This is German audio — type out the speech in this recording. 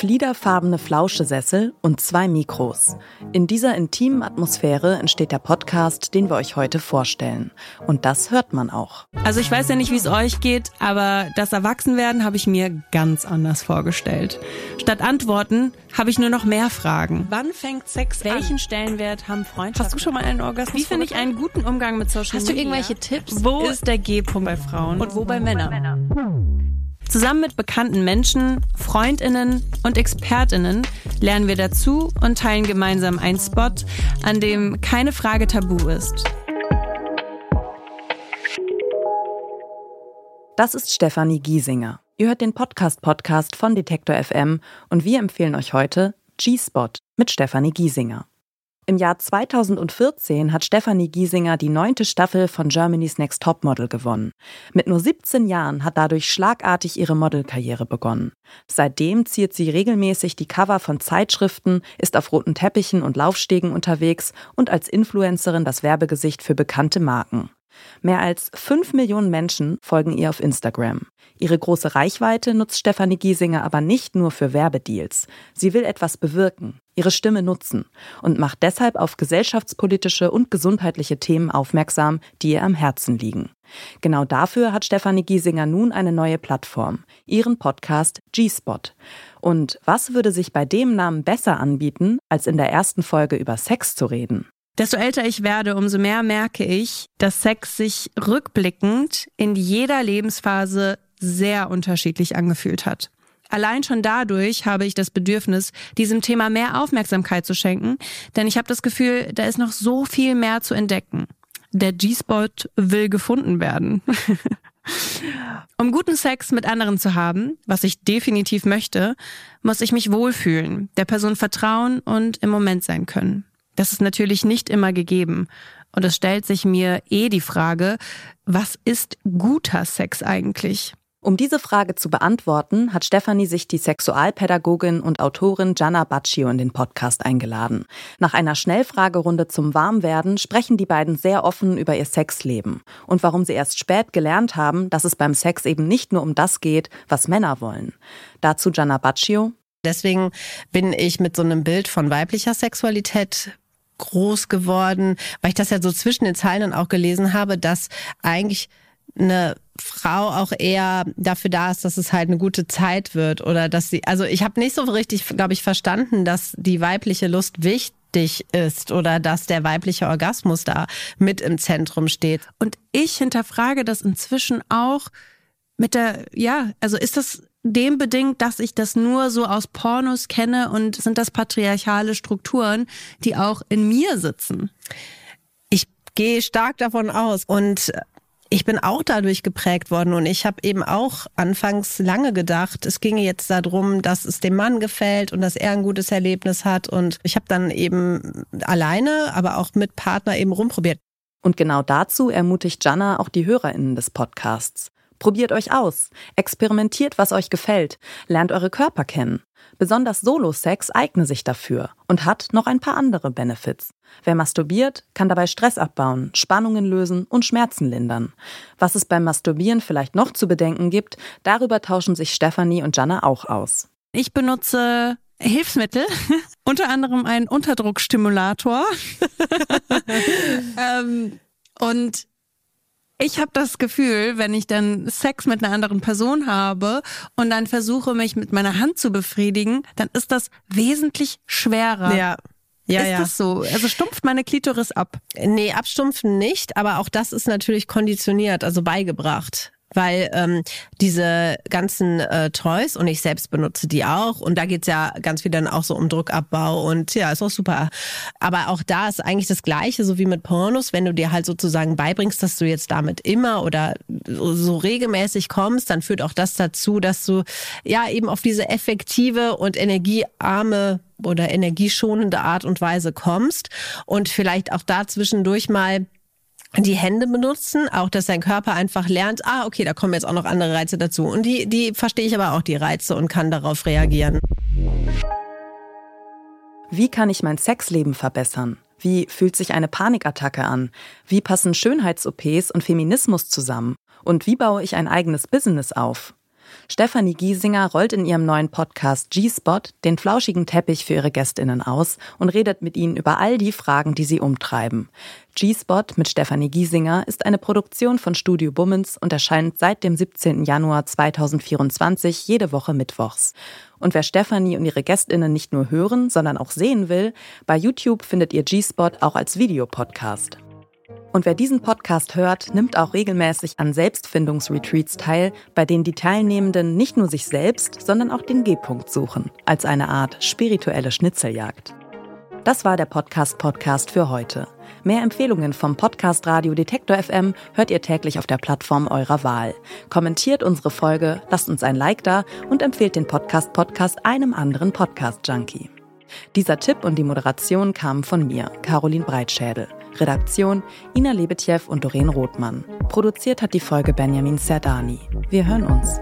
Fliederfarbene Flauschesessel und zwei Mikros. In dieser intimen Atmosphäre entsteht der Podcast, den wir euch heute vorstellen. Und das hört man auch. Also ich weiß ja nicht, wie es euch geht, aber das Erwachsenwerden habe ich mir ganz anders vorgestellt. Statt Antworten habe ich nur noch mehr Fragen. Wann fängt Sex Welchen an? Stellenwert haben Freundschaften? Hast du schon mal einen Orgasmus? Wie finde ich einen guten Umgang mit Social Media? Hast du irgendwelche Tipps? Wo ist der G-Punkt bei Frauen und wo bei Männern? Zusammen mit bekannten Menschen, Freundinnen und Expertinnen lernen wir dazu und teilen gemeinsam einen Spot, an dem keine Frage tabu ist. Das ist Stefanie Giesinger. Ihr hört den Podcast-Podcast von Detektor FM und wir empfehlen euch heute G-Spot mit Stefanie Giesinger. Im Jahr 2014 hat Stefanie Giesinger die neunte Staffel von Germany's Next Topmodel gewonnen. Mit nur 17 Jahren hat dadurch schlagartig ihre Modelkarriere begonnen. Seitdem ziert sie regelmäßig die Cover von Zeitschriften, ist auf roten Teppichen und Laufstegen unterwegs und als Influencerin das Werbegesicht für bekannte Marken. Mehr als 5 Millionen Menschen folgen ihr auf Instagram. Ihre große Reichweite nutzt Stefanie Giesinger aber nicht nur für Werbedeals. Sie will etwas bewirken, ihre Stimme nutzen und macht deshalb auf gesellschaftspolitische und gesundheitliche Themen aufmerksam, die ihr am Herzen liegen. Genau dafür hat Stefanie Giesinger nun eine neue Plattform, ihren Podcast G-Spot. Und was würde sich bei dem Namen besser anbieten, als in der ersten Folge über Sex zu reden? Desto älter ich werde, umso mehr merke ich, dass Sex sich rückblickend in jeder Lebensphase sehr unterschiedlich angefühlt hat. Allein schon dadurch habe ich das Bedürfnis, diesem Thema mehr Aufmerksamkeit zu schenken, denn ich habe das Gefühl, da ist noch so viel mehr zu entdecken. Der G-Spot will gefunden werden. um guten Sex mit anderen zu haben, was ich definitiv möchte, muss ich mich wohlfühlen, der Person vertrauen und im Moment sein können. Das ist natürlich nicht immer gegeben. Und es stellt sich mir eh die Frage, was ist guter Sex eigentlich? Um diese Frage zu beantworten, hat Stefanie sich die Sexualpädagogin und Autorin Gianna Baccio in den Podcast eingeladen. Nach einer Schnellfragerunde zum Warmwerden sprechen die beiden sehr offen über ihr Sexleben und warum sie erst spät gelernt haben, dass es beim Sex eben nicht nur um das geht, was Männer wollen. Dazu Gianna Baccio. Deswegen bin ich mit so einem Bild von weiblicher Sexualität groß geworden, weil ich das ja so zwischen den Zeilen dann auch gelesen habe, dass eigentlich eine Frau auch eher dafür da ist, dass es halt eine gute Zeit wird oder dass sie, also ich habe nicht so richtig, glaube ich, verstanden, dass die weibliche Lust wichtig ist oder dass der weibliche Orgasmus da mit im Zentrum steht. Und ich hinterfrage das inzwischen auch mit der, ja, also ist das dem bedingt, dass ich das nur so aus Pornos kenne und sind das patriarchale Strukturen, die auch in mir sitzen? Ich gehe stark davon aus und ich bin auch dadurch geprägt worden und ich habe eben auch anfangs lange gedacht, es ginge jetzt darum, dass es dem Mann gefällt und dass er ein gutes Erlebnis hat und ich habe dann eben alleine, aber auch mit Partner eben rumprobiert. Und genau dazu ermutigt Jana auch die Hörerinnen des Podcasts. Probiert euch aus, experimentiert, was euch gefällt, lernt eure Körper kennen. Besonders Solo-Sex eigne sich dafür und hat noch ein paar andere Benefits. Wer masturbiert, kann dabei Stress abbauen, Spannungen lösen und Schmerzen lindern. Was es beim Masturbieren vielleicht noch zu bedenken gibt, darüber tauschen sich Stefanie und Jana auch aus. Ich benutze Hilfsmittel, unter anderem einen Unterdruckstimulator. ähm, und ich habe das Gefühl, wenn ich dann Sex mit einer anderen Person habe und dann versuche, mich mit meiner Hand zu befriedigen, dann ist das wesentlich schwerer. Ja. Ja, ist ja. das so? Also stumpft meine Klitoris ab? Nee, abstumpfen nicht, aber auch das ist natürlich konditioniert, also beigebracht weil ähm, diese ganzen äh, Toys und ich selbst benutze die auch und da geht's ja ganz viel dann auch so um Druckabbau und ja, ist auch super. Aber auch da ist eigentlich das Gleiche, so wie mit Pornos, wenn du dir halt sozusagen beibringst, dass du jetzt damit immer oder so regelmäßig kommst, dann führt auch das dazu, dass du ja eben auf diese effektive und energiearme oder energieschonende Art und Weise kommst und vielleicht auch da zwischendurch mal die Hände benutzen, auch dass dein Körper einfach lernt, ah, okay, da kommen jetzt auch noch andere Reize dazu. Und die, die verstehe ich aber auch, die Reize und kann darauf reagieren. Wie kann ich mein Sexleben verbessern? Wie fühlt sich eine Panikattacke an? Wie passen Schönheits-OPs und Feminismus zusammen? Und wie baue ich ein eigenes Business auf? Stefanie Giesinger rollt in ihrem neuen Podcast G-Spot den flauschigen Teppich für ihre Gästinnen aus und redet mit ihnen über all die Fragen, die sie umtreiben. G-Spot mit Stefanie Giesinger ist eine Produktion von Studio Bummens und erscheint seit dem 17. Januar 2024 jede Woche mittwochs. Und wer Stefanie und ihre Gästinnen nicht nur hören, sondern auch sehen will, bei YouTube findet ihr G-Spot auch als Videopodcast. Und wer diesen Podcast hört, nimmt auch regelmäßig an Selbstfindungsretreats teil, bei denen die Teilnehmenden nicht nur sich selbst, sondern auch den G-Punkt suchen, als eine Art spirituelle Schnitzeljagd. Das war der Podcast-Podcast für heute. Mehr Empfehlungen vom Podcast Radio Detektor FM hört ihr täglich auf der Plattform eurer Wahl. Kommentiert unsere Folge, lasst uns ein Like da und empfehlt den Podcast Podcast einem anderen Podcast Junkie. Dieser Tipp und die Moderation kamen von mir, Caroline Breitschädel. Redaktion Ina Lebetjew und Doreen Rothmann. Produziert hat die Folge Benjamin Serdani. Wir hören uns.